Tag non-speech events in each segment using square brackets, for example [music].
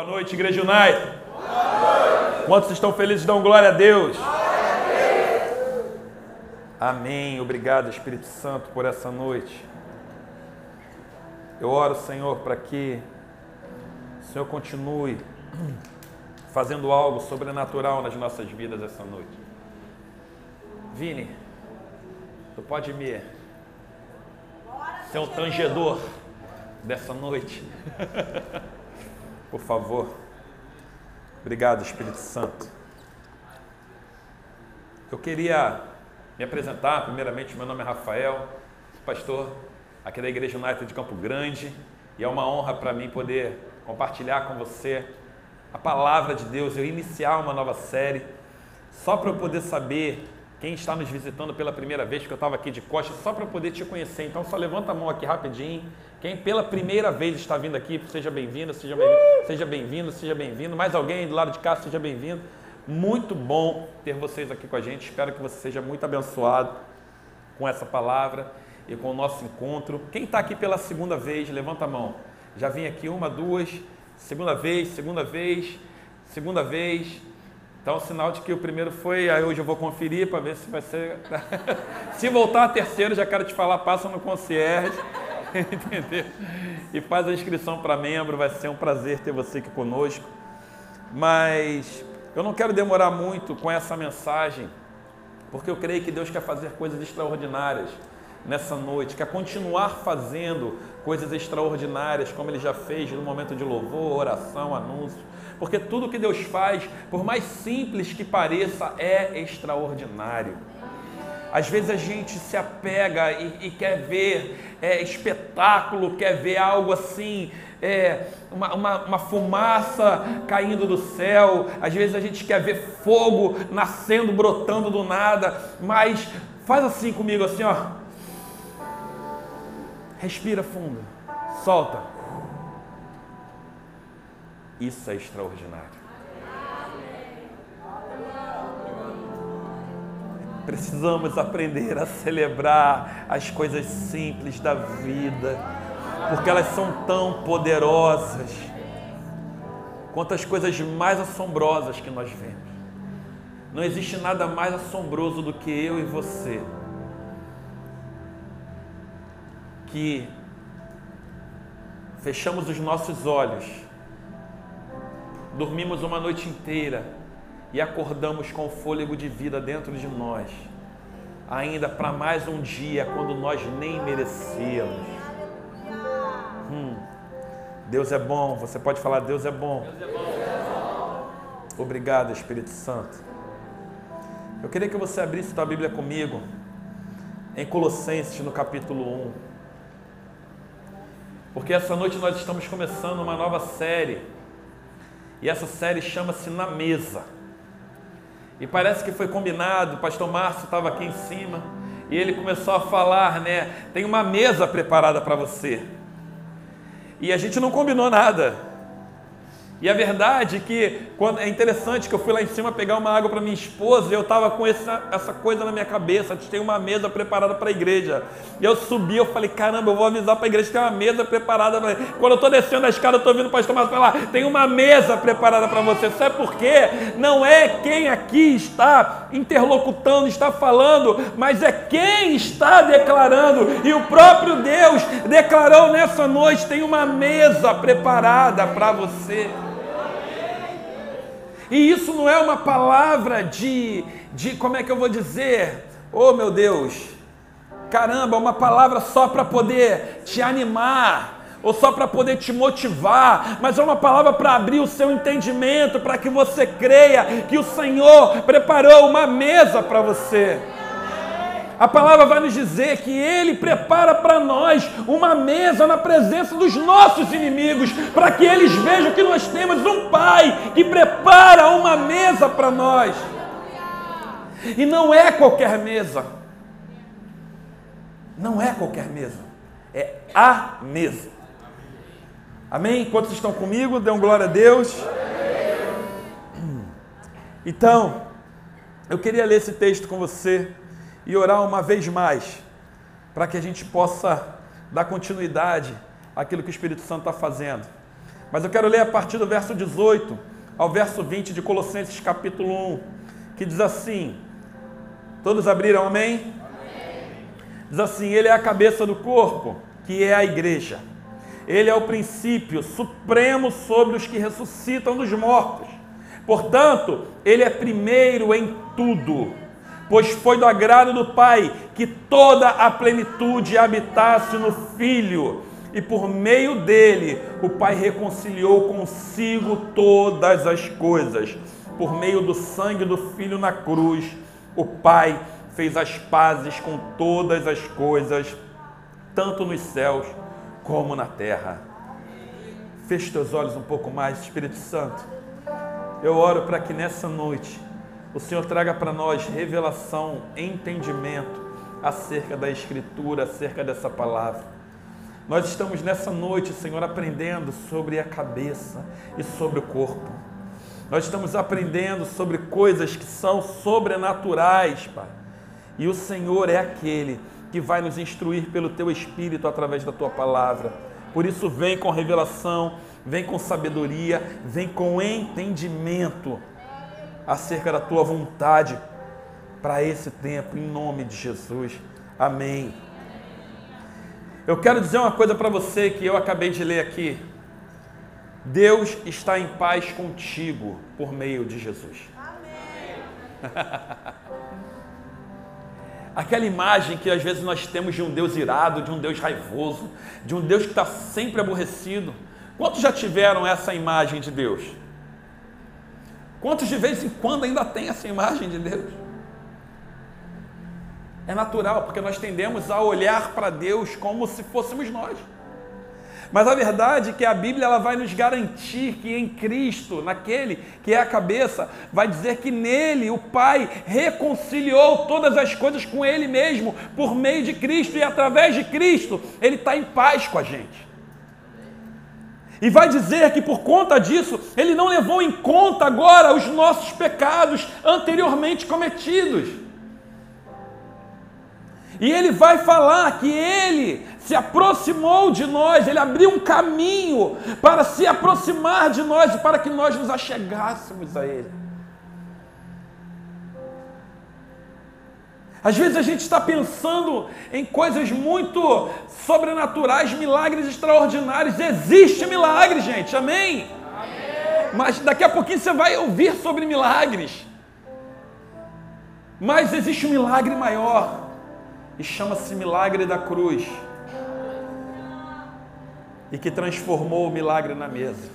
Boa noite, Igreja Unai. Quantos estão felizes, dão glória a Deus. Amém. Obrigado, Espírito Santo, por essa noite. Eu oro, Senhor, para que o Senhor continue fazendo algo sobrenatural nas nossas vidas essa noite. Vini, tu pode me ser um tangedor dessa noite? [laughs] Por favor. Obrigado, Espírito Santo. Eu queria me apresentar, primeiramente, meu nome é Rafael, pastor aqui da Igreja United de Campo Grande, e é uma honra para mim poder compartilhar com você a palavra de Deus, eu iniciar uma nova série, só para eu poder saber quem está nos visitando pela primeira vez, porque eu estava aqui de costas, só para poder te conhecer. Então, só levanta a mão aqui rapidinho. Quem pela primeira vez está vindo aqui, seja bem-vindo, seja bem-vindo, seja bem-vindo, seja bem-vindo. Mais alguém do lado de cá, seja bem-vindo. Muito bom ter vocês aqui com a gente. Espero que você seja muito abençoado com essa palavra e com o nosso encontro. Quem está aqui pela segunda vez, levanta a mão. Já vim aqui uma, duas, segunda vez, segunda vez, segunda vez. Então, sinal de que o primeiro foi, aí hoje eu vou conferir para ver se vai ser. [laughs] se voltar a terceiro, já quero te falar, passa no concierge, [laughs] entendeu? E faz a inscrição para membro, vai ser um prazer ter você aqui conosco. Mas eu não quero demorar muito com essa mensagem, porque eu creio que Deus quer fazer coisas extraordinárias nessa noite, quer continuar fazendo coisas extraordinárias, como Ele já fez no momento de louvor, oração, anúncio. Porque tudo que Deus faz, por mais simples que pareça, é extraordinário. Às vezes a gente se apega e, e quer ver é, espetáculo, quer ver algo assim, é, uma, uma, uma, fumaça caindo do céu, às vezes a gente quer ver fogo nascendo, brotando do nada, mas faz assim comigo, assim, ó. Respira fundo, solta. Isso é extraordinário. Precisamos aprender a celebrar as coisas simples da vida, porque elas são tão poderosas quanto as coisas mais assombrosas que nós vemos. Não existe nada mais assombroso do que eu e você que fechamos os nossos olhos, dormimos uma noite inteira e acordamos com o fôlego de vida dentro de nós, ainda para mais um dia quando nós nem merecíamos. Hum. Deus é bom, você pode falar: Deus é bom. Deus é bom. Obrigado, Espírito Santo. Eu queria que você abrisse sua Bíblia comigo em Colossenses, no capítulo 1. Porque essa noite nós estamos começando uma nova série. E essa série chama-se Na Mesa. E parece que foi combinado, o pastor Márcio estava aqui em cima, e ele começou a falar, né? Tem uma mesa preparada para você. E a gente não combinou nada. E a verdade é que quando, é interessante que eu fui lá em cima pegar uma água para minha esposa e eu estava com essa, essa coisa na minha cabeça, tem uma mesa preparada para a igreja. E eu subi, eu falei, caramba, eu vou avisar para a igreja que tem uma mesa preparada para Quando eu estou descendo a escada, eu estou ouvindo o pastor Márcio falar, tem uma mesa preparada para você. Sabe por quê? Não é quem aqui está interlocutando, está falando, mas é quem está declarando. E o próprio Deus declarou nessa noite, tem uma mesa preparada para você. E isso não é uma palavra de, de como é que eu vou dizer? Oh meu Deus, caramba, uma palavra só para poder te animar, ou só para poder te motivar, mas é uma palavra para abrir o seu entendimento, para que você creia que o Senhor preparou uma mesa para você. A palavra vai nos dizer que Ele prepara para nós uma mesa na presença dos nossos inimigos, para que eles vejam que nós temos um Pai que prepara uma mesa para nós. E não é qualquer mesa. Não é qualquer mesa. É a mesa. Amém? Quantos estão comigo? Dêem glória a Deus. Então, eu queria ler esse texto com você e orar uma vez mais, para que a gente possa dar continuidade àquilo que o Espírito Santo está fazendo. Mas eu quero ler a partir do verso 18 ao verso 20 de Colossenses capítulo 1, que diz assim: Todos abriram, amém? amém? Diz assim: Ele é a cabeça do corpo, que é a igreja. Ele é o princípio supremo sobre os que ressuscitam dos mortos. Portanto, ele é primeiro em tudo, pois foi do agrado do Pai que toda a plenitude habitasse no Filho e por meio dele o Pai reconciliou consigo todas as coisas. Por meio do sangue do Filho na cruz, o Pai fez as pazes com todas as coisas, tanto nos céus como na terra. Feche teus olhos um pouco mais, Espírito Santo. Eu oro para que nessa noite o Senhor traga para nós revelação, entendimento acerca da Escritura, acerca dessa palavra nós estamos nessa noite, Senhor, aprendendo sobre a cabeça e sobre o corpo. Nós estamos aprendendo sobre coisas que são sobrenaturais, Pai. E o Senhor é aquele que vai nos instruir pelo teu espírito através da tua palavra. Por isso, vem com revelação, vem com sabedoria, vem com entendimento acerca da tua vontade para esse tempo, em nome de Jesus. Amém. Eu quero dizer uma coisa para você que eu acabei de ler aqui. Deus está em paz contigo por meio de Jesus. [laughs] Aquela imagem que às vezes nós temos de um Deus irado, de um Deus raivoso, de um Deus que está sempre aborrecido. Quantos já tiveram essa imagem de Deus? Quantos de vez em quando ainda tem essa imagem de Deus? É natural, porque nós tendemos a olhar para Deus como se fôssemos nós. Mas a verdade é que a Bíblia ela vai nos garantir que em Cristo, naquele que é a cabeça, vai dizer que nele o Pai reconciliou todas as coisas com Ele mesmo, por meio de Cristo, e através de Cristo Ele está em paz com a gente. E vai dizer que por conta disso, Ele não levou em conta agora os nossos pecados anteriormente cometidos. E ele vai falar que ele se aproximou de nós, ele abriu um caminho para se aproximar de nós e para que nós nos achegássemos a ele. Às vezes a gente está pensando em coisas muito sobrenaturais, milagres extraordinários. Existe milagre, gente, amém? amém? Mas daqui a pouquinho você vai ouvir sobre milagres. Mas existe um milagre maior e chama-se Milagre da Cruz. E que transformou o milagre na mesa.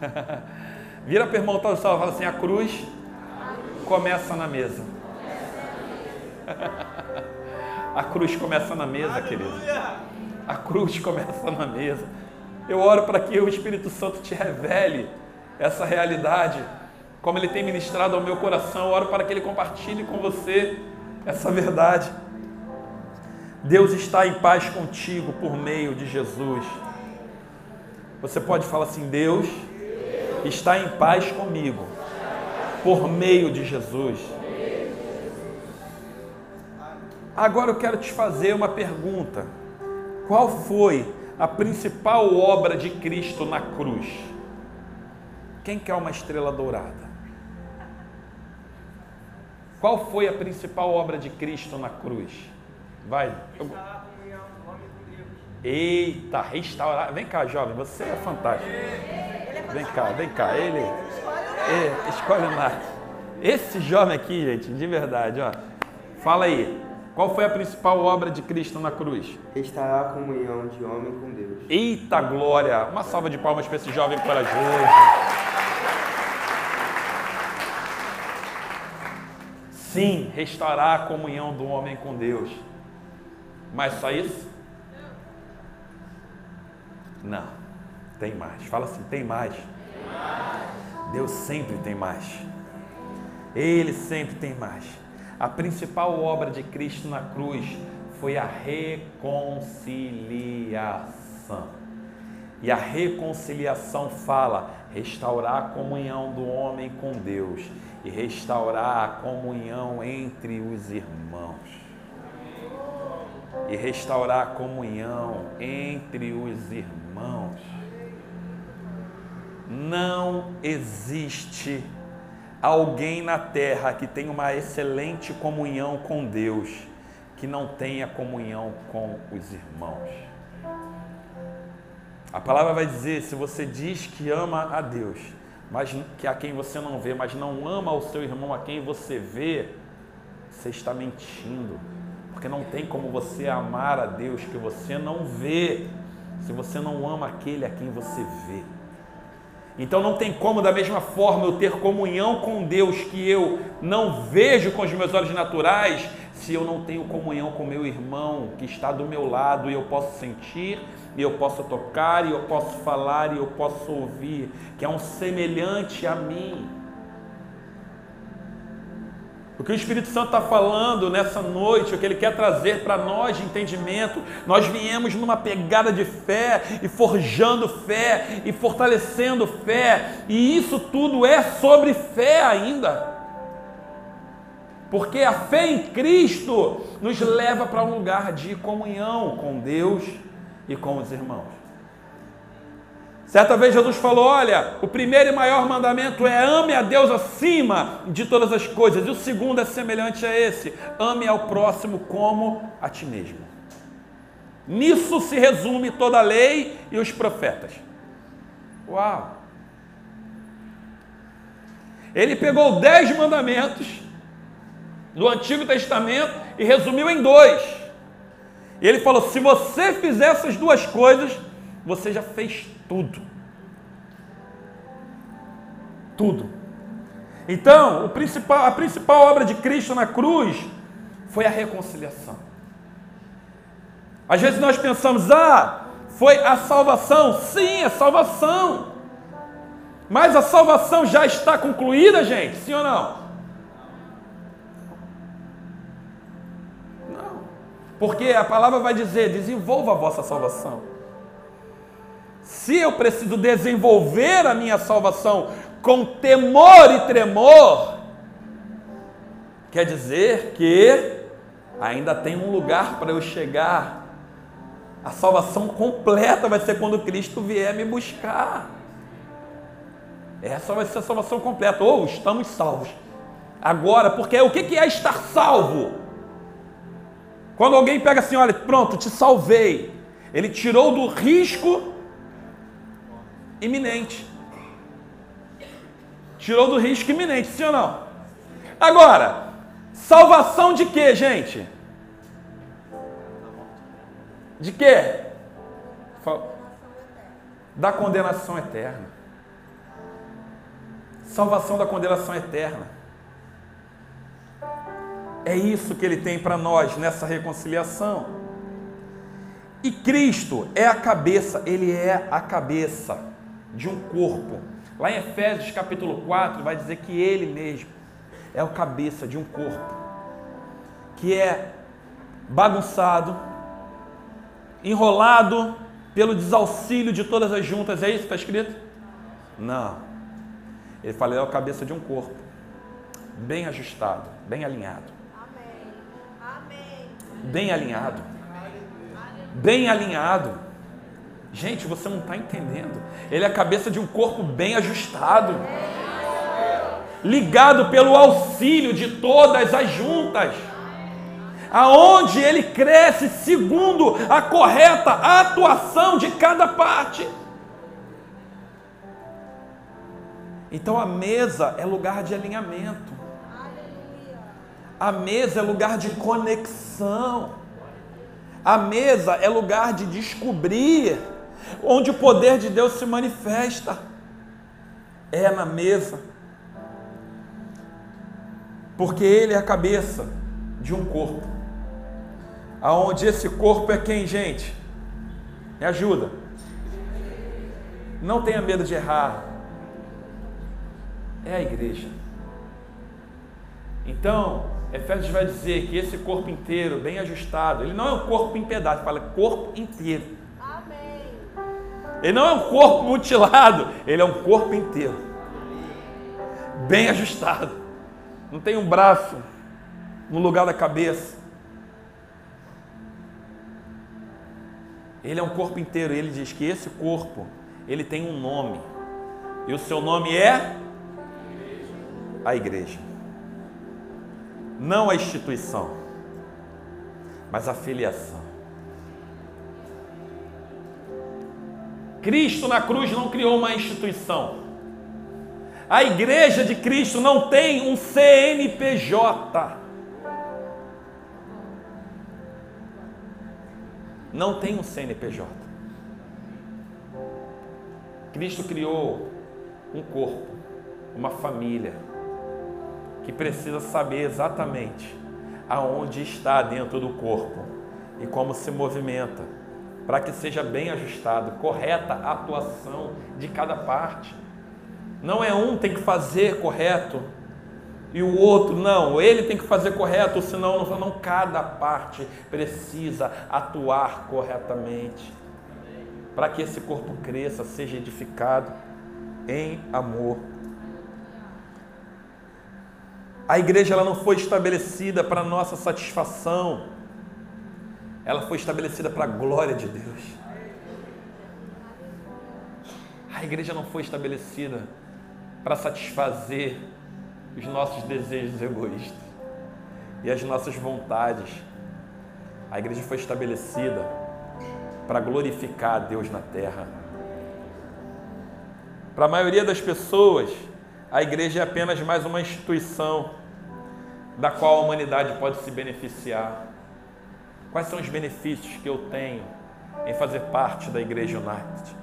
[laughs] Vira para o irmão e fala assim: a cruz começa na mesa. [laughs] a cruz começa na mesa, querido. A cruz começa na mesa. Eu oro para que o Espírito Santo te revele essa realidade, como ele tem ministrado ao meu coração. Eu oro para que ele compartilhe com você essa verdade. Deus está em paz contigo por meio de Jesus. Você pode falar assim: Deus está em paz comigo por meio de Jesus. Agora eu quero te fazer uma pergunta: qual foi a principal obra de Cristo na cruz? Quem quer uma estrela dourada? Qual foi a principal obra de Cristo na cruz? Vai. Eu... Eita, restaurar. Vem cá, jovem, você é fantástico. Vem cá, vem cá. Ele. É, escolhe mais. Esse jovem aqui, gente, de verdade, ó. Fala aí. Qual foi a principal obra de Cristo na cruz? Restaurar a comunhão de homem com Deus. Eita glória! Uma salva de palmas para esse jovem corajoso. Sim, restaurar a comunhão do homem com Deus. Mas só isso? Não, tem mais. Fala assim: tem mais. Deus sempre tem mais. Ele sempre tem mais. A principal obra de Cristo na cruz foi a reconciliação. E a reconciliação fala restaurar a comunhão do homem com Deus e restaurar a comunhão entre os irmãos. E restaurar a comunhão entre os irmãos. Não existe alguém na terra que tenha uma excelente comunhão com Deus que não tenha comunhão com os irmãos. A palavra vai dizer: se você diz que ama a Deus, mas que a quem você não vê, mas não ama o seu irmão a quem você vê, você está mentindo. Porque não tem como você amar a Deus que você não vê, se você não ama aquele a quem você vê. Então não tem como, da mesma forma, eu ter comunhão com Deus que eu não vejo com os meus olhos naturais, se eu não tenho comunhão com meu irmão que está do meu lado e eu posso sentir, e eu posso tocar, e eu posso falar, e eu posso ouvir, que é um semelhante a mim. O que o Espírito Santo está falando nessa noite, o que ele quer trazer para nós de entendimento, nós viemos numa pegada de fé e forjando fé e fortalecendo fé, e isso tudo é sobre fé ainda. Porque a fé em Cristo nos leva para um lugar de comunhão com Deus e com os irmãos. Certa vez Jesus falou: Olha, o primeiro e maior mandamento é ame a Deus acima de todas as coisas, e o segundo é semelhante a esse: ame ao próximo como a ti mesmo. Nisso se resume toda a lei e os profetas. Uau! Ele pegou dez mandamentos do Antigo Testamento e resumiu em dois. Ele falou: se você fizer essas duas coisas, você já fez tudo. Tudo. Então, principal, a principal obra de Cristo na cruz foi a reconciliação. Às vezes nós pensamos, ah, foi a salvação. Sim, é salvação. Mas a salvação já está concluída, gente? Sim ou não? Não. Porque a palavra vai dizer: desenvolva a vossa salvação. Se eu preciso desenvolver a minha salvação com temor e tremor, quer dizer que ainda tem um lugar para eu chegar. A salvação completa vai ser quando Cristo vier me buscar. Essa vai ser a salvação completa. Ou estamos salvos. Agora, porque o que é estar salvo? Quando alguém pega assim, olha, pronto, te salvei. Ele tirou do risco iminente. Tirou do risco iminente, sim ou não? Agora, salvação de quê, gente? De quê? Da condenação eterna. Salvação da condenação eterna. É isso que ele tem para nós nessa reconciliação. E Cristo é a cabeça, ele é a cabeça de um corpo. Lá em Efésios capítulo 4 vai dizer que ele mesmo é o cabeça de um corpo que é bagunçado, enrolado pelo desauxílio de todas as juntas. É isso que está escrito? Não. Ele fala, é o cabeça de um corpo, bem ajustado, bem alinhado. Bem alinhado. Bem alinhado. Gente, você não está entendendo. Ele é a cabeça de um corpo bem ajustado, ligado pelo auxílio de todas as juntas, aonde ele cresce segundo a correta atuação de cada parte. Então a mesa é lugar de alinhamento. A mesa é lugar de conexão. A mesa é lugar de descobrir onde o poder de Deus se manifesta. É na mesa. Porque ele é a cabeça de um corpo. Aonde esse corpo é quem, gente? Me ajuda. Não tenha medo de errar. É a igreja. Então, Efésios vai dizer que esse corpo inteiro, bem ajustado, ele não é um corpo em pedaços, fala corpo inteiro. Ele não é um corpo mutilado, ele é um corpo inteiro. Bem ajustado. Não tem um braço no lugar da cabeça. Ele é um corpo inteiro. Ele diz que esse corpo, ele tem um nome. E o seu nome é a igreja. Não a instituição, mas a filiação. Cristo na cruz não criou uma instituição. A igreja de Cristo não tem um CNPJ. Não tem um CNPJ. Cristo criou um corpo, uma família, que precisa saber exatamente aonde está dentro do corpo e como se movimenta, para que seja bem ajustado, correta a atuação de cada parte. Não é um tem que fazer correto e o outro não, ele tem que fazer correto, senão não cada parte precisa atuar corretamente para que esse corpo cresça, seja edificado em amor. A igreja ela não foi estabelecida para nossa satisfação, ela foi estabelecida para a glória de Deus. A igreja não foi estabelecida para satisfazer os nossos desejos egoístas e as nossas vontades. A igreja foi estabelecida para glorificar a Deus na terra. Para a maioria das pessoas, a igreja é apenas mais uma instituição da qual a humanidade pode se beneficiar. Quais são os benefícios que eu tenho em fazer parte da Igreja United?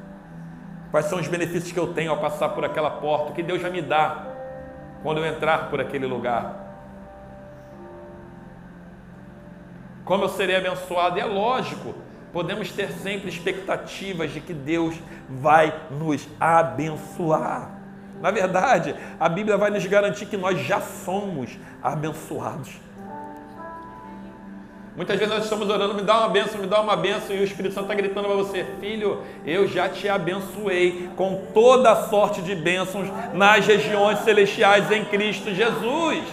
Quais são os benefícios que eu tenho ao passar por aquela porta? O que Deus já me dá quando eu entrar por aquele lugar? Como eu serei abençoado? E é lógico, podemos ter sempre expectativas de que Deus vai nos abençoar. Na verdade, a Bíblia vai nos garantir que nós já somos abençoados. Muitas vezes nós estamos orando, me dá uma benção, me dá uma benção, e o Espírito Santo está gritando para você, filho, eu já te abençoei com toda a sorte de bênçãos nas regiões celestiais em Cristo Jesus.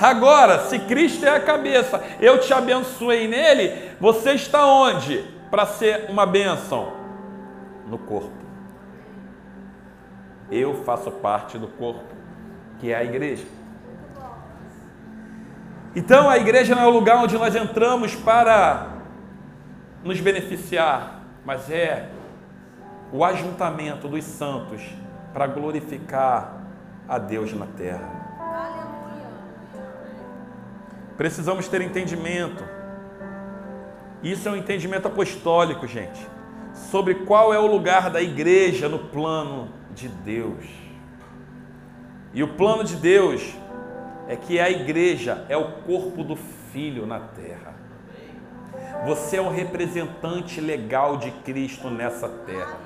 Agora, se Cristo é a cabeça, eu te abençoei nele, você está onde para ser uma bênção? No corpo. Eu faço parte do corpo, que é a igreja. Então a igreja não é o lugar onde nós entramos para nos beneficiar, mas é o ajuntamento dos santos para glorificar a Deus na terra. Precisamos ter entendimento. Isso é um entendimento apostólico, gente, sobre qual é o lugar da igreja no plano de Deus. E o plano de Deus é que a igreja é o corpo do Filho na terra. Você é o representante legal de Cristo nessa terra.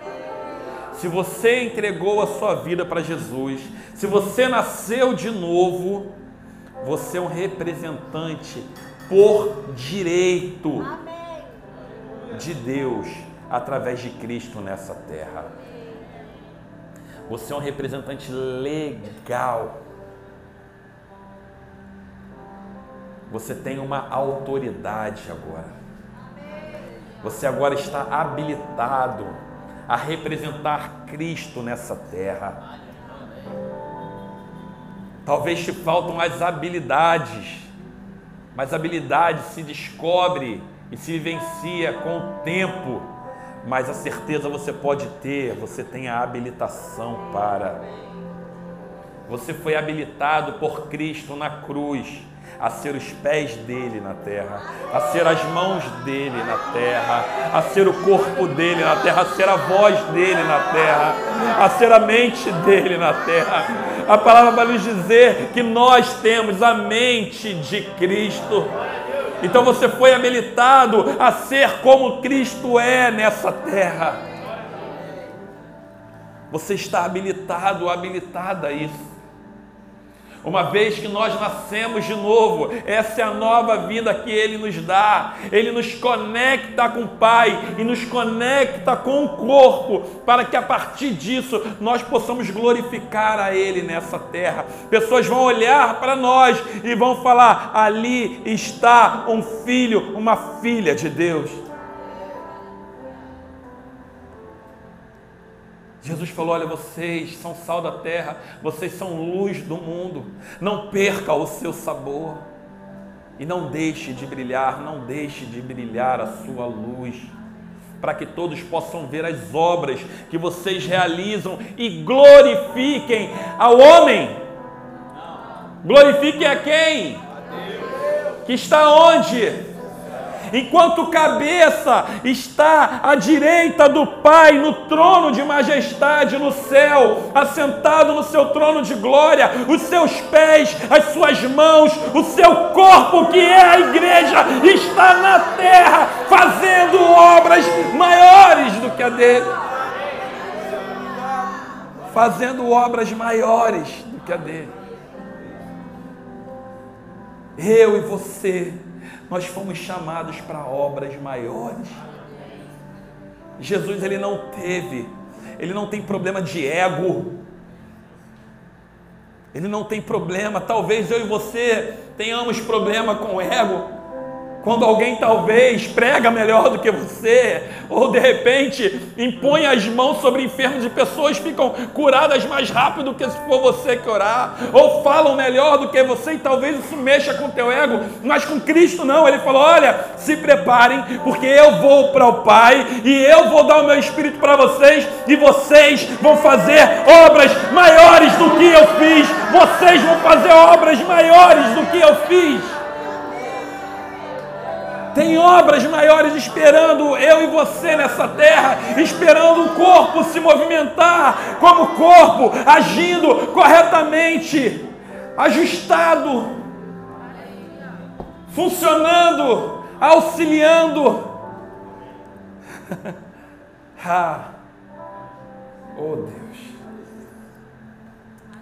Se você entregou a sua vida para Jesus, se você nasceu de novo, você é um representante por direito de Deus através de Cristo nessa terra. Você é um representante legal Você tem uma autoridade agora. Você agora está habilitado a representar Cristo nessa terra. Talvez te faltam as habilidades, mas habilidade se descobre e se vivencia com o tempo. Mas a certeza você pode ter, você tem a habilitação para. Você foi habilitado por Cristo na cruz a ser os pés dele na terra, a ser as mãos dele na terra, a ser o corpo dele na terra, a ser a voz dele na terra, a ser a mente dele na terra. A palavra vai nos dizer que nós temos a mente de Cristo. Então você foi habilitado a ser como Cristo é nessa terra. Você está habilitado, habilitada a isso. Uma vez que nós nascemos de novo, essa é a nova vida que Ele nos dá. Ele nos conecta com o Pai e nos conecta com o corpo, para que a partir disso nós possamos glorificar a Ele nessa terra. Pessoas vão olhar para nós e vão falar: ali está um filho, uma filha de Deus. Jesus falou: Olha, vocês são sal da terra, vocês são luz do mundo. Não perca o seu sabor. E não deixe de brilhar, não deixe de brilhar a sua luz, para que todos possam ver as obras que vocês realizam e glorifiquem ao homem. Glorifiquem a quem? Que está onde? Enquanto cabeça está à direita do Pai, no trono de majestade no céu, assentado no seu trono de glória, os seus pés, as suas mãos, o seu corpo, que é a igreja, está na terra, fazendo obras maiores do que a dele. Fazendo obras maiores do que a dele. Eu e você nós fomos chamados para obras maiores. Jesus ele não teve, ele não tem problema de ego. Ele não tem problema, talvez eu e você tenhamos problema com ego quando alguém talvez prega melhor do que você, ou de repente impõe as mãos sobre enfermos e pessoas ficam curadas mais rápido do que se for você que orar, ou falam melhor do que você e talvez isso mexa com teu ego, mas com Cristo não, ele falou: olha, se preparem, porque eu vou para o Pai e eu vou dar o meu Espírito para vocês e vocês vão fazer obras maiores do que eu fiz, vocês vão fazer obras maiores do que eu fiz. Tem obras maiores esperando eu e você nessa terra, esperando o corpo se movimentar como corpo, agindo corretamente, ajustado, funcionando, auxiliando. [laughs] ah, oh Deus,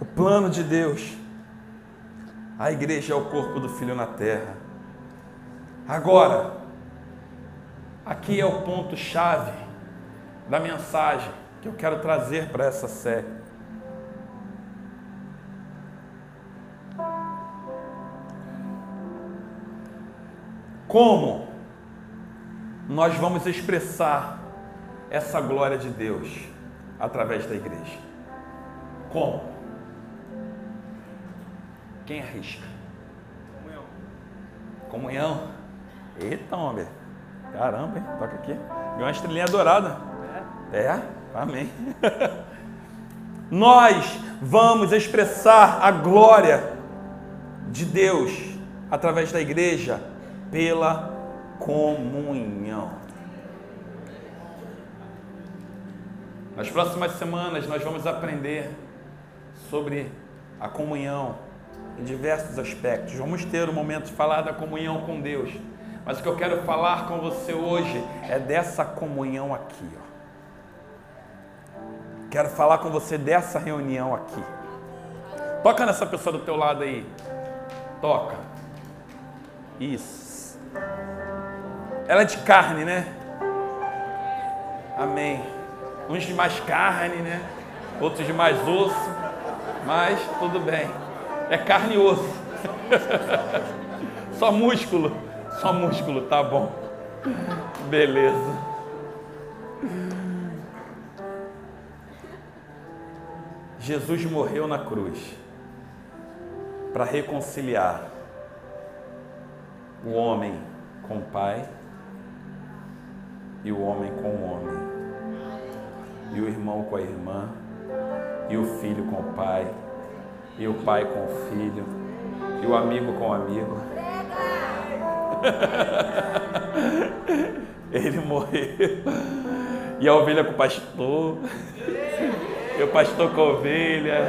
o plano de Deus, a igreja é o corpo do Filho na terra. Agora, aqui é o ponto-chave da mensagem que eu quero trazer para essa série. Como nós vamos expressar essa glória de Deus através da igreja? Como? Quem arrisca? Comunhão. Comunhão. Eita, homem. Caramba, hein? Toca aqui. Ganhou uma estrelinha dourada. É? É? Amém. [laughs] Nós vamos expressar a glória de Deus através da igreja pela comunhão. Nas próximas semanas nós vamos aprender sobre a comunhão em diversos aspectos. Vamos ter o um momento de falar da comunhão com Deus. Mas o que eu quero falar com você hoje é dessa comunhão aqui. Ó. Quero falar com você dessa reunião aqui. Toca nessa pessoa do teu lado aí. Toca. Isso. Ela é de carne, né? Amém. Uns de mais carne, né? Outros de mais osso. Mas tudo bem. É carne e osso. [laughs] Só músculo. Só músculo, tá bom. Beleza. Jesus morreu na cruz para reconciliar o homem com o Pai e o homem com o homem, e o irmão com a irmã, e o filho com o pai, e o pai com o filho, e o amigo com o amigo. [laughs] Ele morreu. E a ovelha com o pastor. E o pastor com a ovelha.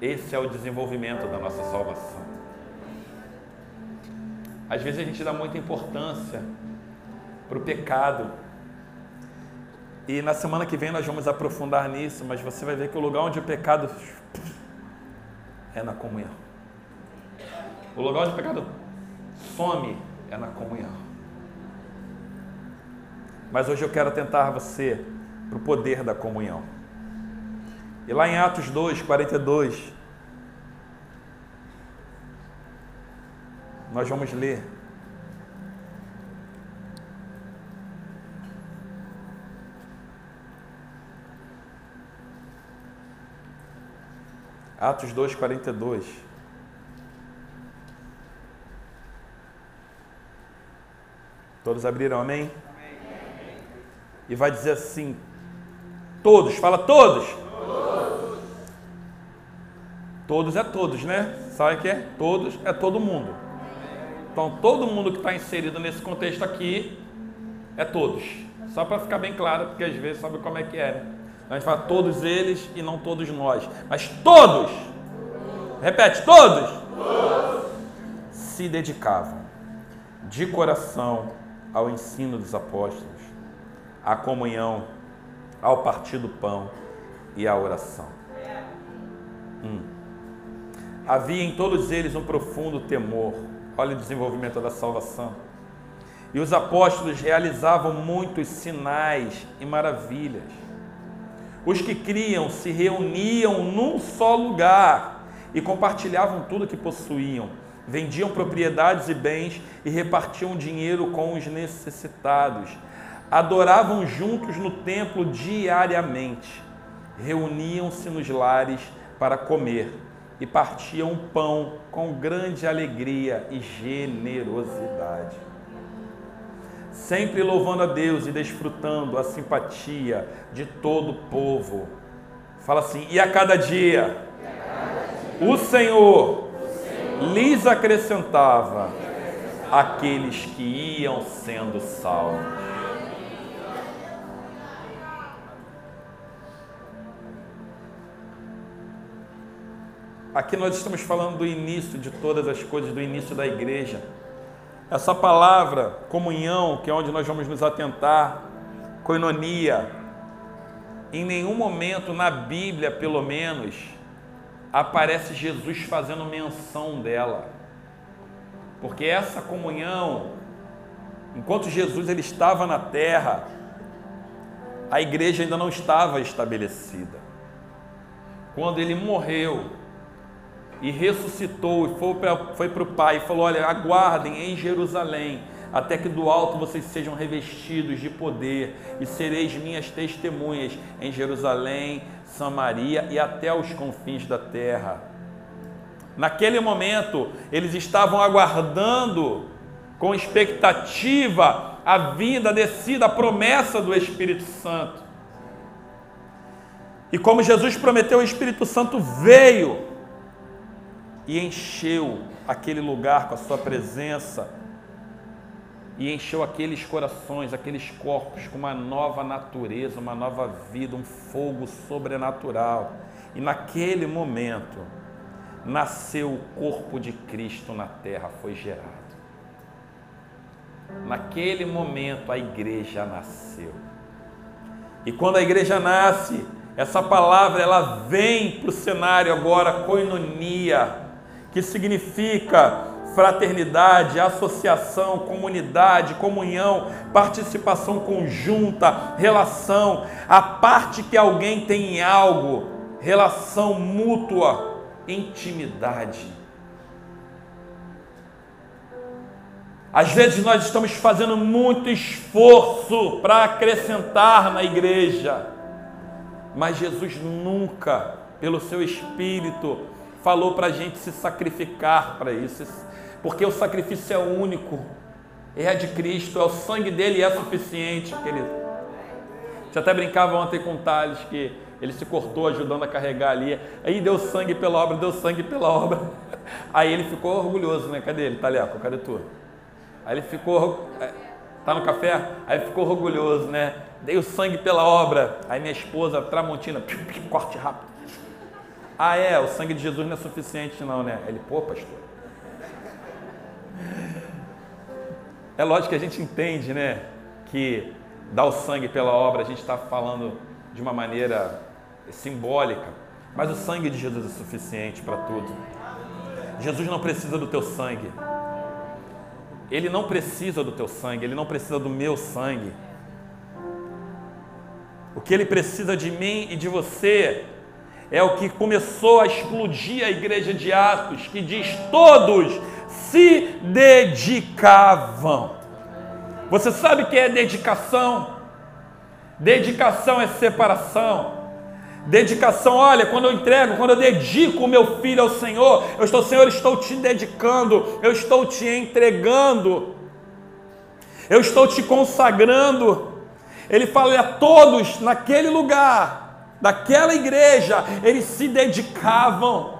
Esse é o desenvolvimento da nossa salvação. Às vezes a gente dá muita importância para o pecado e na semana que vem nós vamos aprofundar nisso, mas você vai ver que o lugar onde o pecado é na comunhão. O lugar onde o pecado some é na comunhão. Mas hoje eu quero tentar você para o poder da comunhão. E lá em Atos 2, 42, nós vamos ler Atos 2, 42. Todos abriram, amém? amém? E vai dizer assim: todos, fala todos. Todos, todos é todos, né? Sabe o que é? Todos é todo mundo. Então, todo mundo que está inserido nesse contexto aqui é todos. Só para ficar bem claro, porque às vezes sabe como é que é, né? A gente fala todos eles e não todos nós. Mas todos, repete, todos, todos. se dedicavam de coração ao ensino dos apóstolos, à comunhão, ao partir do pão e à oração. Hum. Havia em todos eles um profundo temor. Olha o desenvolvimento da salvação. E os apóstolos realizavam muitos sinais e maravilhas. Os que criam se reuniam num só lugar e compartilhavam tudo que possuíam vendiam propriedades e bens e repartiam dinheiro com os necessitados. Adoravam juntos no templo diariamente, reuniam-se nos lares para comer e partiam pão com grande alegria e generosidade. Sempre louvando a Deus e desfrutando a simpatia de todo o povo. Fala assim: e a cada dia, o Senhor lhes acrescentava aqueles que iam sendo salvos. Aqui nós estamos falando do início de todas as coisas, do início da igreja. Essa palavra, comunhão, que é onde nós vamos nos atentar, coinonia, em nenhum momento na Bíblia, pelo menos, aparece Jesus fazendo menção dela. Porque essa comunhão, enquanto Jesus ele estava na terra, a igreja ainda não estava estabelecida. Quando ele morreu e ressuscitou e foi para o Pai e falou: Olha, aguardem em Jerusalém até que do alto vocês sejam revestidos de poder e sereis minhas testemunhas em Jerusalém, Samaria e até os confins da terra. Naquele momento, eles estavam aguardando com expectativa a vinda, a descida, a promessa do Espírito Santo. E como Jesus prometeu, o Espírito Santo veio e encheu aquele lugar com a sua presença e encheu aqueles corações, aqueles corpos com uma nova natureza, uma nova vida, um fogo sobrenatural. E naquele momento nasceu o corpo de Cristo na terra, foi gerado. Naquele momento a igreja nasceu. E quando a igreja nasce, essa palavra ela vem para o cenário agora, koinonia, que significa fraternidade, associação, comunidade, comunhão, participação conjunta, relação, a parte que alguém tem em algo, relação mútua, intimidade. Às vezes nós estamos fazendo muito esforço para acrescentar na igreja, mas Jesus nunca, pelo seu Espírito, falou para a gente se sacrificar para isso porque o sacrifício é único, é de Cristo, é o sangue dele é suficiente, querido. Você até brincava ontem com o Thales que ele se cortou ajudando a carregar ali, aí deu sangue pela obra, deu sangue pela obra. [laughs] Aí ele ficou orgulhoso, né? Cadê ele, Taleco? Cadê tu? Aí ele ficou, é, tá no café? Aí ficou orgulhoso, né? Dei o sangue pela obra. Aí minha esposa, Tramontina, [laughs] corte rápido. Ah, é, o sangue de Jesus não é suficiente, não, né? Ele, pô, pastor, É lógico que a gente entende, né, que dar o sangue pela obra, a gente está falando de uma maneira simbólica, mas o sangue de Jesus é suficiente para tudo. Jesus não precisa do teu sangue. Ele não precisa do teu sangue, ele não precisa do meu sangue. O que ele precisa de mim e de você é o que começou a explodir a igreja de Atos, que diz: todos se dedicavam. Você sabe o que é dedicação? Dedicação é separação. Dedicação, olha, quando eu entrego, quando eu dedico o meu filho ao Senhor, eu estou, Senhor, eu estou te dedicando, eu estou te entregando, eu estou te consagrando. Ele fala a todos naquele lugar, daquela igreja, eles se dedicavam.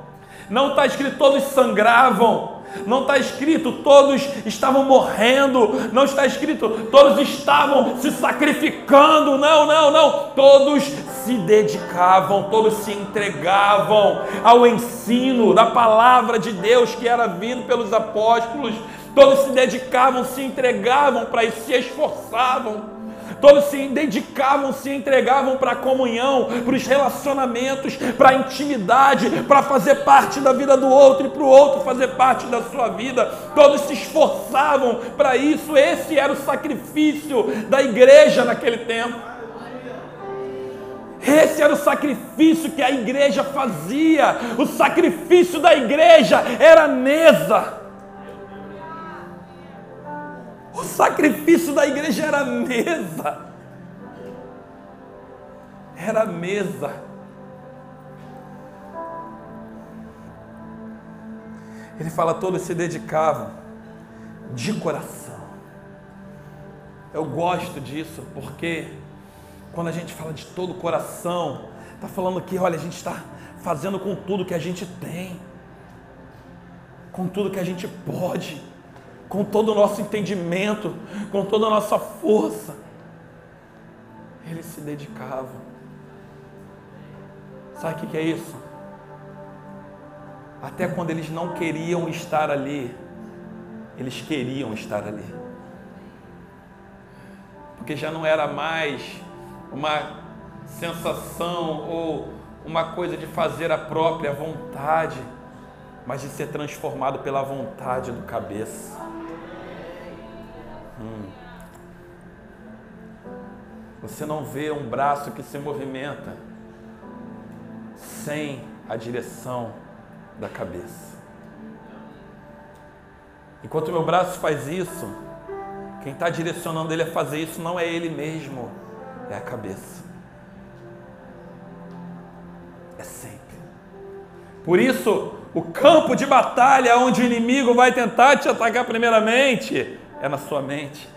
Não está escrito todos sangravam, não está escrito todos estavam morrendo, não está escrito todos estavam se sacrificando, não, não, não. Todos se dedicavam, todos se entregavam ao ensino da palavra de Deus que era vindo pelos apóstolos, todos se dedicavam, se entregavam para isso, se esforçavam todos se dedicavam, se entregavam para a comunhão, para os relacionamentos, para a intimidade, para fazer parte da vida do outro e para o outro fazer parte da sua vida. Todos se esforçavam para isso. Esse era o sacrifício da igreja naquele tempo. Esse era o sacrifício que a igreja fazia. O sacrifício da igreja era a mesa. Sacrifício da igreja era mesa. Era mesa. Ele fala: todos se dedicavam de coração. Eu gosto disso porque quando a gente fala de todo o coração, está falando que, olha, a gente está fazendo com tudo que a gente tem, com tudo que a gente pode com todo o nosso entendimento, com toda a nossa força. Eles se dedicavam. Sabe o que é isso? Até quando eles não queriam estar ali, eles queriam estar ali. Porque já não era mais uma sensação ou uma coisa de fazer a própria vontade, mas de ser transformado pela vontade do cabeça. Hum. Você não vê um braço que se movimenta sem a direção da cabeça. Enquanto meu braço faz isso, quem está direcionando ele a fazer isso não é ele mesmo, é a cabeça. É sempre. Por isso, o campo de batalha onde o inimigo vai tentar te atacar primeiramente é na sua mente.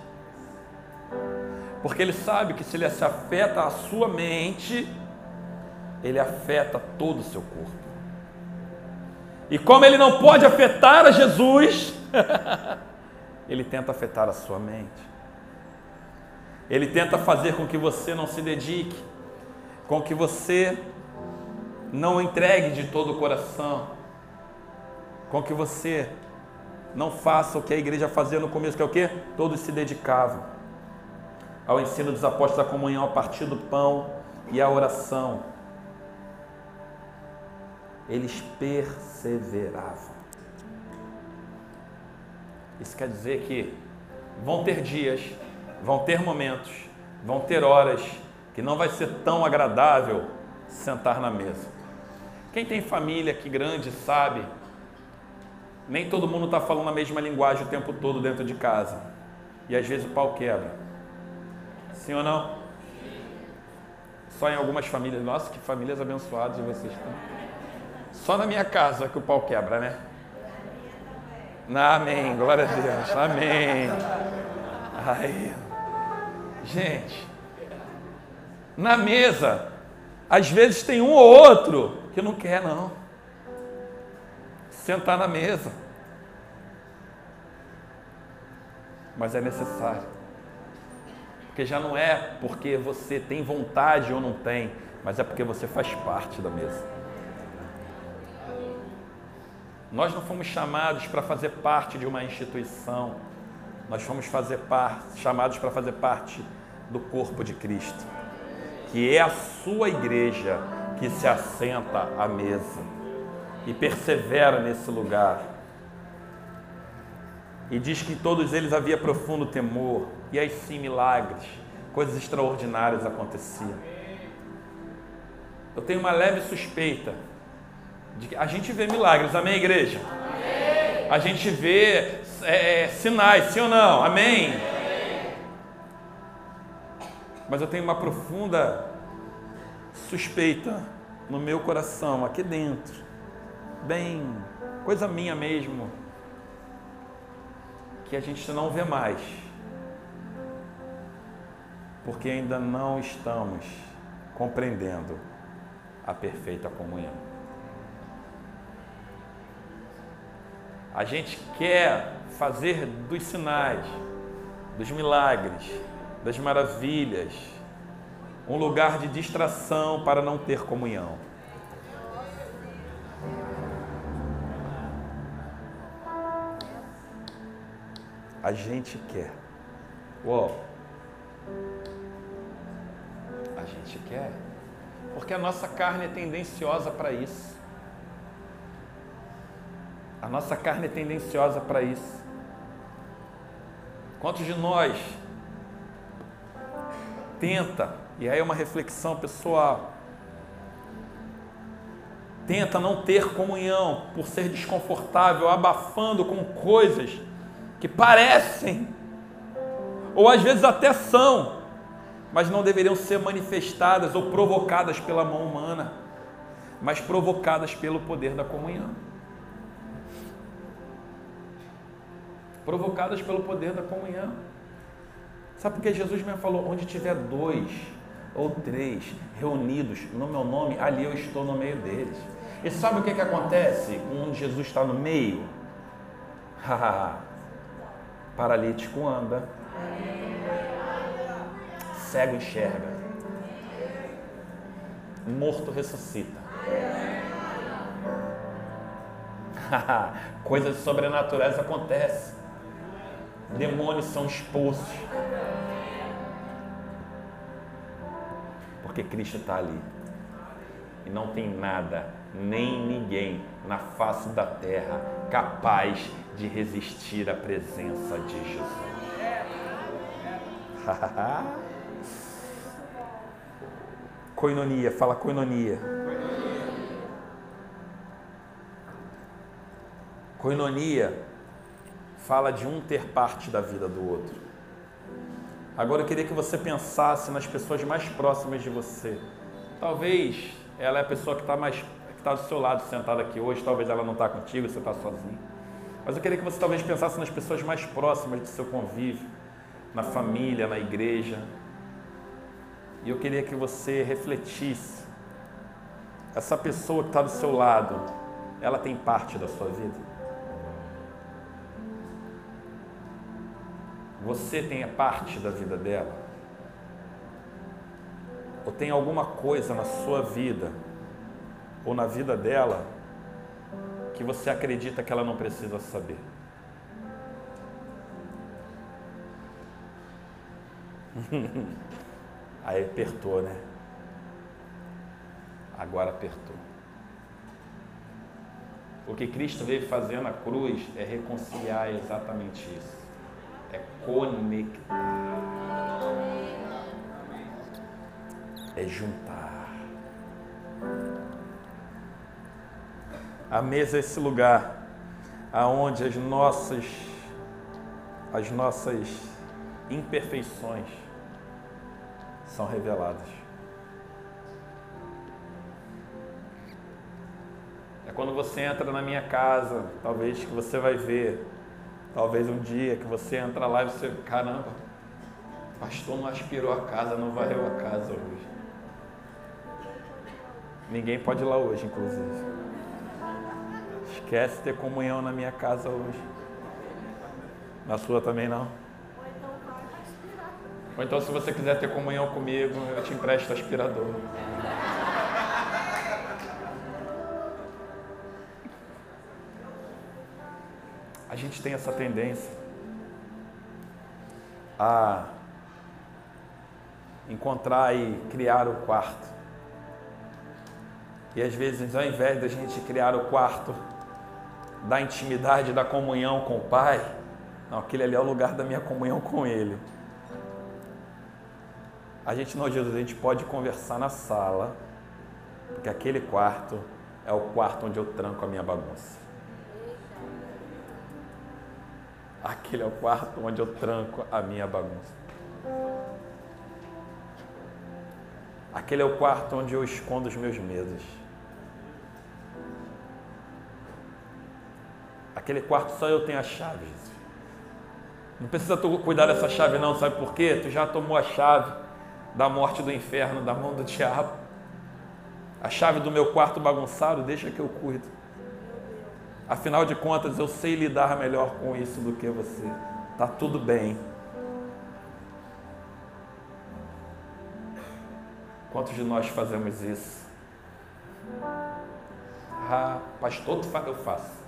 Porque ele sabe que se ele se afeta a sua mente, ele afeta todo o seu corpo. E como ele não pode afetar a Jesus, [laughs] ele tenta afetar a sua mente. Ele tenta fazer com que você não se dedique, com que você não entregue de todo o coração, com que você não faça o que a igreja fazia no começo, que é o quê? Todos se dedicavam ao ensino dos apóstolos da comunhão, a partir do pão e a oração. Eles perseveravam. Isso quer dizer que vão ter dias, vão ter momentos, vão ter horas que não vai ser tão agradável sentar na mesa. Quem tem família aqui grande sabe nem todo mundo está falando a mesma linguagem o tempo todo dentro de casa. E às vezes o pau quebra. Sim ou não? Só em algumas famílias. Nossa, que famílias abençoadas vocês estão. Só na minha casa que o pau quebra, né? Amém. Glória a Deus. Amém. Aí. Gente, na mesa, às vezes tem um ou outro que não quer, não. Sentar na mesa. Mas é necessário. Porque já não é porque você tem vontade ou não tem, mas é porque você faz parte da mesa. Nós não fomos chamados para fazer parte de uma instituição, nós fomos fazer parte, chamados para fazer parte do corpo de Cristo, que é a sua igreja que se assenta à mesa e persevera nesse lugar e diz que em todos eles havia profundo temor, e aí sim milagres, coisas extraordinárias aconteciam. Eu tenho uma leve suspeita de que a gente vê milagres, amém, igreja? Amém. A gente vê é, é sinais, sim ou não? Amém? amém? Mas eu tenho uma profunda suspeita no meu coração, aqui dentro, bem, coisa minha mesmo, que a gente não vê mais, porque ainda não estamos compreendendo a perfeita comunhão. A gente quer fazer dos sinais, dos milagres, das maravilhas, um lugar de distração para não ter comunhão. A gente quer. Uou. A gente quer. Porque a nossa carne é tendenciosa para isso. A nossa carne é tendenciosa para isso. Quantos de nós tenta, e aí é uma reflexão pessoal, tenta não ter comunhão por ser desconfortável, abafando com coisas que parecem, ou às vezes até são, mas não deveriam ser manifestadas ou provocadas pela mão humana, mas provocadas pelo poder da comunhão. Provocadas pelo poder da comunhão. Sabe por que Jesus me falou: onde tiver dois ou três reunidos no meu nome, ali eu estou no meio deles. E sabe o que, que acontece quando Jesus está no meio? [laughs] Paralítico anda. Cego enxerga. Morto ressuscita. [laughs] Coisas sobrenaturais acontecem. Demônios são expulsos. Porque Cristo está ali. E não tem nada, nem ninguém na face da terra capaz de resistir à presença de Jesus. [laughs] coinonia, fala coinonia. Coinonia fala de um ter parte da vida do outro. Agora eu queria que você pensasse nas pessoas mais próximas de você. Talvez ela é a pessoa que está mais que está do seu lado sentada aqui hoje, talvez ela não está contigo, você está sozinho. Mas eu queria que você talvez pensasse nas pessoas mais próximas do seu convívio, na família, na igreja. E eu queria que você refletisse. Essa pessoa que está do seu lado, ela tem parte da sua vida? Você tem parte da vida dela? Ou tem alguma coisa na sua vida ou na vida dela que você acredita que ela não precisa saber. [laughs] Aí apertou, né? Agora apertou. O que Cristo veio fazer na cruz é reconciliar exatamente isso. É conectar. É juntar. A mesa é esse lugar aonde as nossas as nossas imperfeições são reveladas. É quando você entra na minha casa, talvez que você vai ver, talvez um dia que você entra lá e você, caramba, pastor não aspirou a casa, não varreu a casa hoje. Ninguém pode ir lá hoje, inclusive. Esquece ter comunhão na minha casa hoje. Na sua também não? Ou então, se você quiser ter comunhão comigo, eu te empresto aspirador. A gente tem essa tendência a encontrar e criar o quarto. E às vezes, ao invés da gente criar o quarto, da intimidade, da comunhão com o Pai. Não, aquele ali é o lugar da minha comunhão com Ele. A gente não, Jesus, a gente pode conversar na sala, porque aquele quarto é o quarto onde eu tranco a minha bagunça. Aquele é o quarto onde eu tranco a minha bagunça. Aquele é o quarto onde eu escondo os meus medos. Aquele quarto só eu tenho a chave. Não precisa tu cuidar dessa chave não, sabe por quê? Tu já tomou a chave da morte do inferno, da mão do diabo. A chave do meu quarto bagunçado, deixa que eu cuido. Afinal de contas, eu sei lidar melhor com isso do que você. Tá tudo bem. Quantos de nós fazemos isso? Ah, pastor, tu eu faço.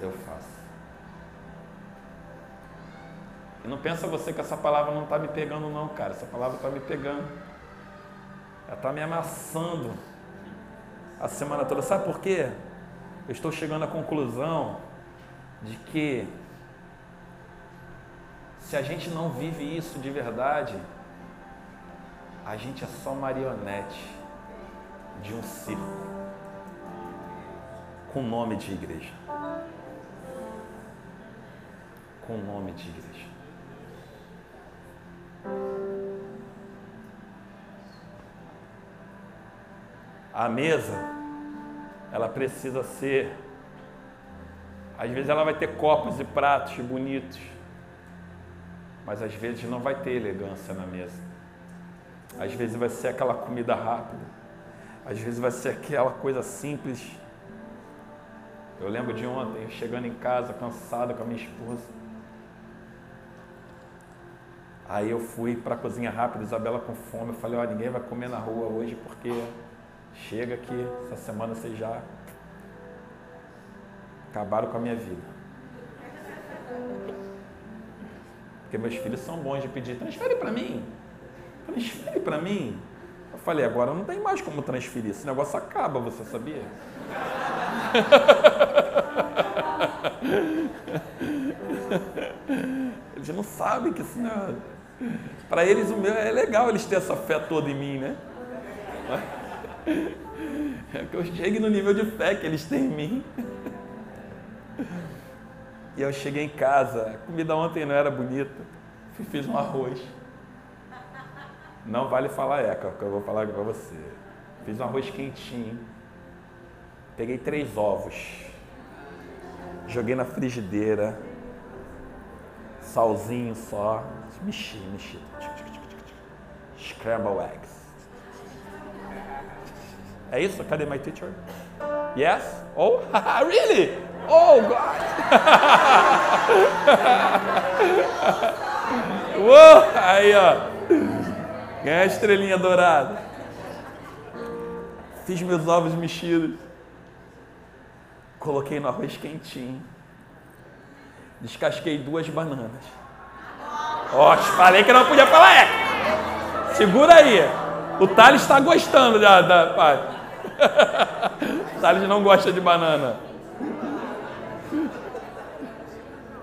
Eu faço. E não pensa você que essa palavra não está me pegando, não, cara. Essa palavra está me pegando. Ela está me amassando a semana toda. Sabe por quê? Eu estou chegando à conclusão de que se a gente não vive isso de verdade, a gente é só marionete de um circo com nome de igreja. Com nome de igreja. A mesa, ela precisa ser. Às vezes ela vai ter copos e pratos bonitos, mas às vezes não vai ter elegância na mesa. Às vezes vai ser aquela comida rápida. Às vezes vai ser aquela coisa simples. Eu lembro de ontem, chegando em casa, cansado com a minha esposa. Aí eu fui para a cozinha rápida, Isabela com fome. Eu falei: Ó, ninguém vai comer na rua hoje porque chega que essa semana vocês já acabaram com a minha vida. Porque meus filhos são bons de pedir: transfere para mim. Transfere para mim. Eu falei, agora não tem mais como transferir. Esse negócio acaba, você sabia? [laughs] Eles não sabem que isso não é... Para eles o meu é legal eles terem essa fé toda em mim, né? É que eu chegue no nível de fé que eles têm em mim. E eu cheguei em casa, a comida ontem não era bonita. Fiz um arroz. Não vale falar eca, que eu vou falar para você. Fiz um arroz quentinho. Peguei três ovos. Joguei na frigideira. Salzinho só. Mexi, mexi. Scramble eggs. É isso? Cadê my teacher? Yes? Oh, [laughs] really? Oh, God! [laughs] Uou! Aí, ó. Ganhei a estrelinha dourada. Fiz meus ovos mexidos. Coloquei no arroz quentinho. Descasquei duas bananas. Ó, falei que não podia falar é. Segura aí. O Thales está gostando da, da parte. o [laughs] Thales não gosta de banana.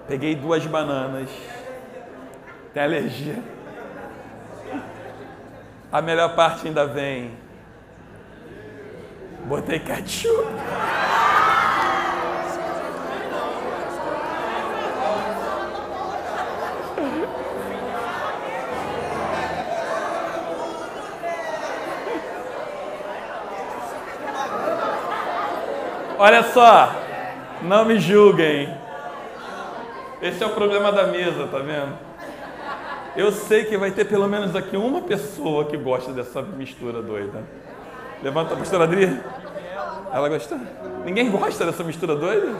Peguei duas bananas. Tem alergia. A melhor parte ainda vem. Botei ketchup. Olha só, não me julguem. Esse é o problema da mesa, tá vendo? Eu sei que vai ter pelo menos aqui uma pessoa que gosta dessa mistura doida. Levanta a pastora Adri. Ela gosta? Ninguém gosta dessa mistura doida?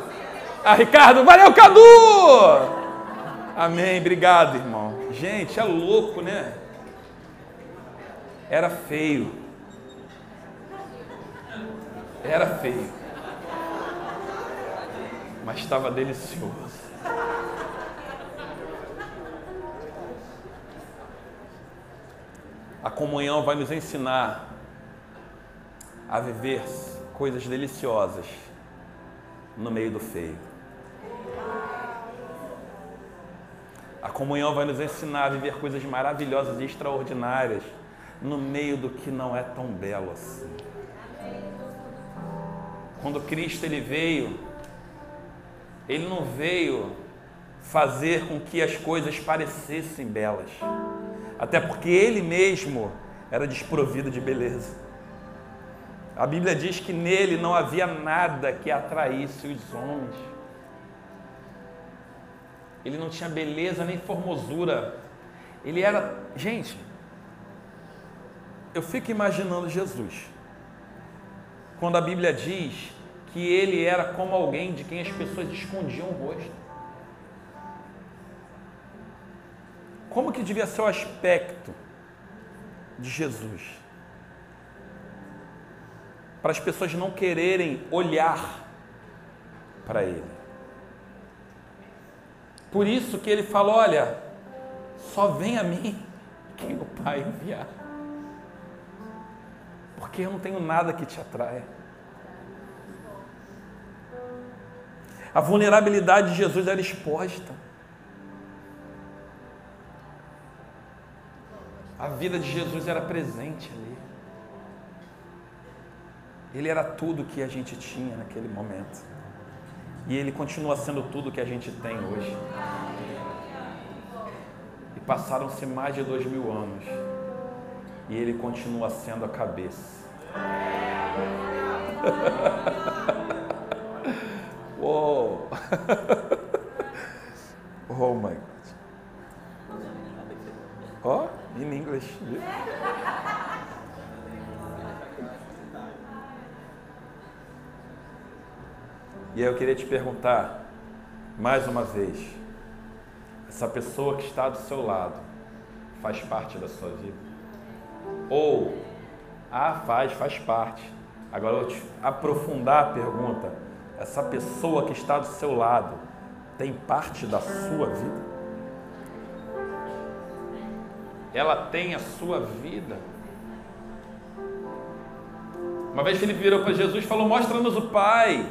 Ah, Ricardo, valeu, Cadu! Amém, obrigado, irmão. Gente, é louco, né? Era feio. Era feio. Mas estava delicioso. A comunhão vai nos ensinar a viver coisas deliciosas no meio do feio. A comunhão vai nos ensinar a viver coisas maravilhosas e extraordinárias no meio do que não é tão belo assim. Quando Cristo ele veio, ele não veio fazer com que as coisas parecessem belas Até porque ele mesmo era desprovido de beleza. A Bíblia diz que nele não havia nada que atraísse os homens. Ele não tinha beleza nem formosura. Ele era. Gente, eu fico imaginando Jesus. Quando a Bíblia diz que ele era como alguém de quem as pessoas escondiam o rosto. Como que devia ser o aspecto de Jesus? Para as pessoas não quererem olhar para ele. Por isso que ele fala: olha, só vem a mim quem o Pai enviar. Porque eu não tenho nada que te atraia. A vulnerabilidade de Jesus era exposta. A vida de Jesus era presente ali. Ele era tudo que a gente tinha naquele momento. E ele continua sendo tudo que a gente tem hoje. E passaram-se mais de dois mil anos. E ele continua sendo a cabeça. [laughs] Whoa. [laughs] oh my God. Oh, in English. E aí eu queria te perguntar, mais uma vez, essa pessoa que está do seu lado faz parte da sua vida? Ou, ah, faz, faz parte. Agora eu vou te aprofundar a pergunta essa pessoa que está do seu lado tem parte da sua vida? Ela tem a sua vida? Uma vez Felipe virou para Jesus e falou: Mostra-nos o Pai.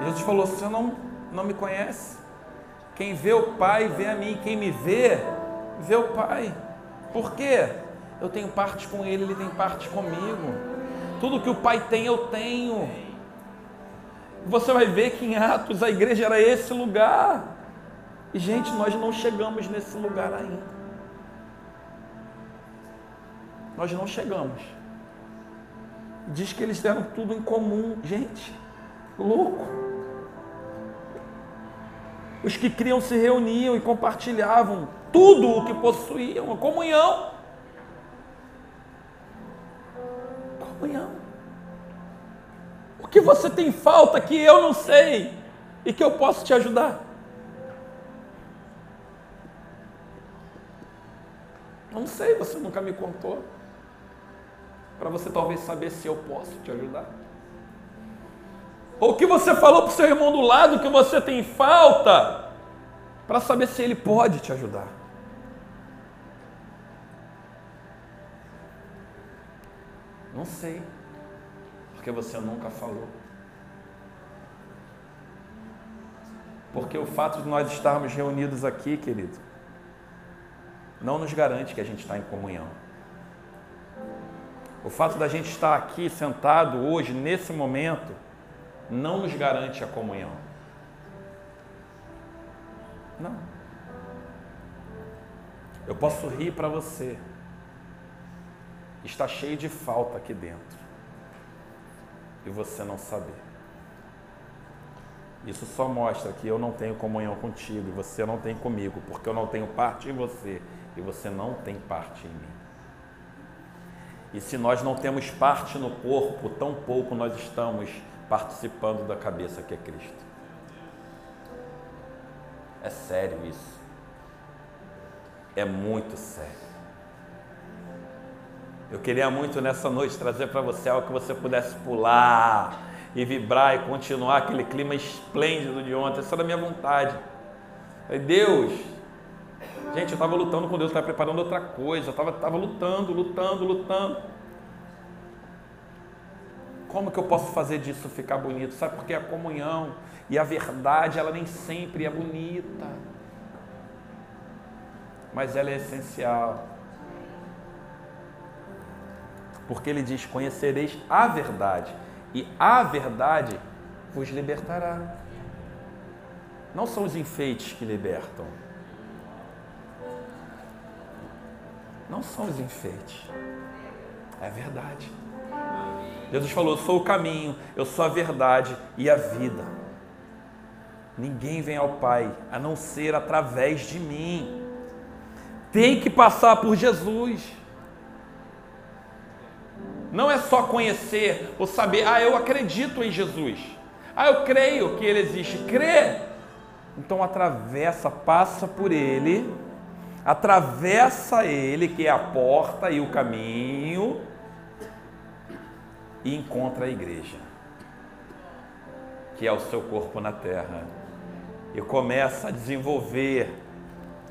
E Jesus falou: Você não, não me conhece? Quem vê o Pai vê a mim. Quem me vê, vê o Pai. Por quê? Eu tenho parte com Ele, Ele tem parte comigo. Tudo que o Pai tem, eu tenho. Você vai ver que em Atos a igreja era esse lugar. E, gente, nós não chegamos nesse lugar ainda. Nós não chegamos. Diz que eles deram tudo em comum. Gente, louco. Os que criam se reuniam e compartilhavam tudo o que possuíam, a comunhão. Comunhão. O que você tem falta que eu não sei e que eu posso te ajudar? Não sei, você nunca me contou. Para você talvez saber se eu posso te ajudar. Ou o que você falou para o seu irmão do lado que você tem falta, para saber se ele pode te ajudar. Não sei porque você nunca falou. Porque o fato de nós estarmos reunidos aqui, querido, não nos garante que a gente está em comunhão. O fato da gente estar aqui sentado hoje, nesse momento, não nos garante a comunhão. Não. Eu posso rir para você. Está cheio de falta aqui dentro e você não saber. Isso só mostra que eu não tenho comunhão contigo e você não tem comigo, porque eu não tenho parte em você e você não tem parte em mim. E se nós não temos parte no corpo, tão pouco nós estamos participando da cabeça que é Cristo. É sério isso. É muito sério. Eu queria muito nessa noite trazer para você algo que você pudesse pular e vibrar e continuar aquele clima esplêndido de ontem. Essa era a minha vontade. Deus, gente, eu estava lutando com Deus, estava preparando outra coisa, estava, estava lutando, lutando, lutando. Como que eu posso fazer disso ficar bonito? Sabe porque a comunhão e a verdade, ela nem sempre é bonita, mas ela é essencial porque ele diz: Conhecereis a verdade, e a verdade vos libertará. Não são os enfeites que libertam. não são os enfeites. É verdade. Jesus falou: Eu sou o caminho, eu sou a verdade e a vida. Ninguém vem ao Pai a não ser através de mim. Tem que passar por Jesus. Não é só conhecer ou saber, ah, eu acredito em Jesus. Ah, eu creio que Ele existe. Crê. Então atravessa, passa por Ele, atravessa Ele, que é a porta e o caminho, e encontra a igreja, que é o seu corpo na terra, e começa a desenvolver,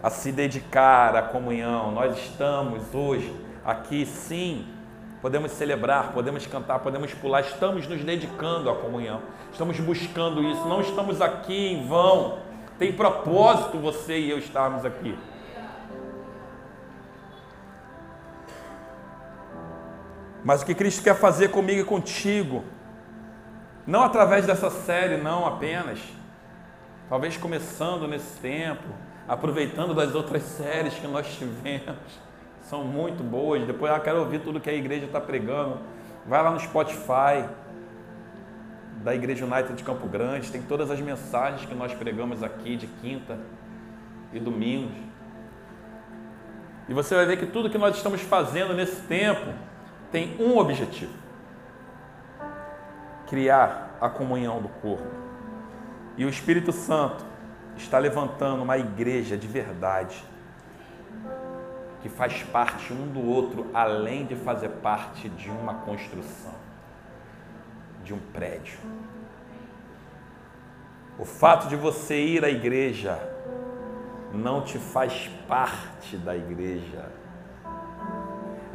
a se dedicar à comunhão. Nós estamos hoje aqui, sim, podemos celebrar, podemos cantar, podemos pular, estamos nos dedicando à comunhão, estamos buscando isso, não estamos aqui em vão, tem propósito você e eu estarmos aqui. Mas o que Cristo quer fazer comigo e contigo, não através dessa série, não apenas, talvez começando nesse tempo, aproveitando das outras [laughs] séries que nós tivemos, são muito boas. Depois eu quero ouvir tudo que a igreja está pregando. Vai lá no Spotify da Igreja United de Campo Grande, tem todas as mensagens que nós pregamos aqui de quinta e domingos. E você vai ver que tudo que nós estamos fazendo nesse tempo tem um objetivo: criar a comunhão do corpo. E o Espírito Santo está levantando uma igreja de verdade, que faz parte um do outro, além de fazer parte de uma construção, de um prédio. O fato de você ir à igreja não te faz parte da igreja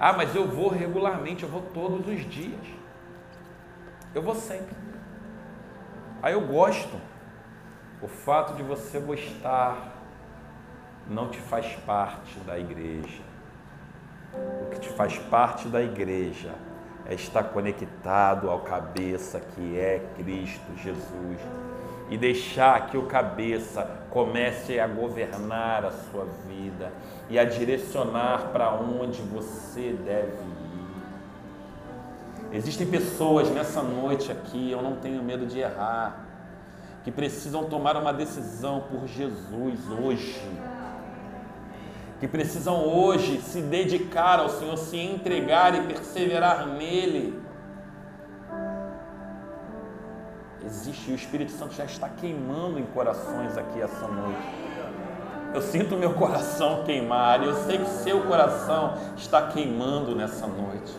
ah, mas eu vou regularmente, eu vou todos os dias. Eu vou sempre. Aí eu gosto. O fato de você gostar não te faz parte da igreja. O que te faz parte da igreja é estar conectado ao cabeça que é Cristo Jesus e deixar que o cabeça comece a governar a sua vida e a direcionar para onde você deve ir. Existem pessoas nessa noite aqui, eu não tenho medo de errar, que precisam tomar uma decisão por Jesus hoje. Que precisam hoje se dedicar ao Senhor, se entregar e perseverar nele existe e o Espírito Santo já está queimando em corações aqui essa noite. Eu sinto meu coração queimar e eu sei que seu coração está queimando nessa noite.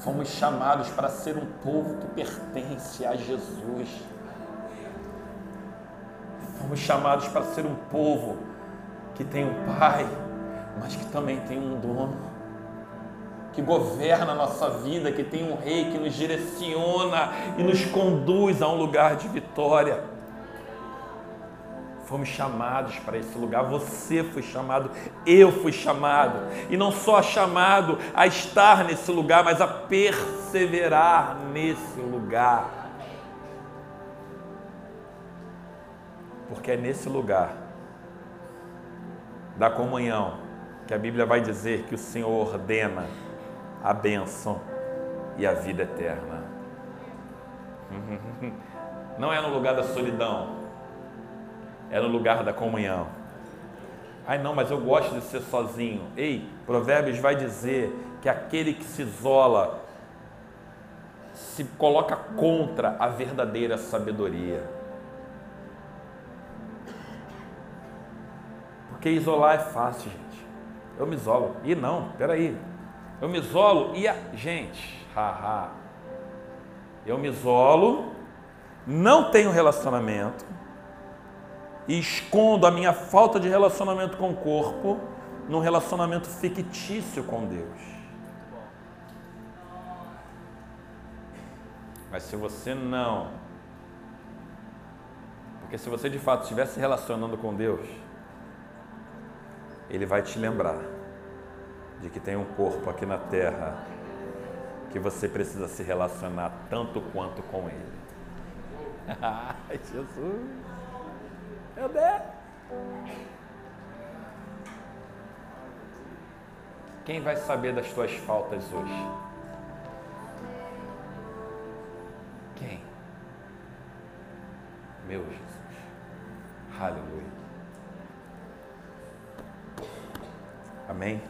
Fomos chamados para ser um povo que pertence a Jesus. Fomos chamados para ser um povo que tem um pai, mas que também tem um dono que governa a nossa vida, que tem um rei que nos direciona e nos conduz a um lugar de vitória. Fomos chamados para esse lugar, você foi chamado, eu fui chamado, e não só chamado a estar nesse lugar, mas a perseverar nesse lugar. Porque é nesse lugar da comunhão que a Bíblia vai dizer que o Senhor ordena a bênção e a vida eterna. [laughs] Não é no lugar da solidão, é no lugar da comunhão. Ai, não, mas eu gosto de ser sozinho. Ei, Provérbios vai dizer que aquele que se isola se coloca contra a verdadeira sabedoria. Porque isolar é fácil, gente. Eu me isolo. E não, peraí, eu me isolo e a gente, haha. Eu me isolo, não tenho relacionamento e escondo a minha falta de relacionamento com o corpo num relacionamento fictício com Deus. Mas se você não, porque se você de fato estiver se relacionando com Deus, Ele vai te lembrar de que tem um corpo aqui na terra que você precisa se relacionar tanto quanto com ele. [laughs] Ai, Jesus! Meu Deus! Quem vai saber das tuas faltas hoje? Quem? Meu Jesus. Aleluia. Amém?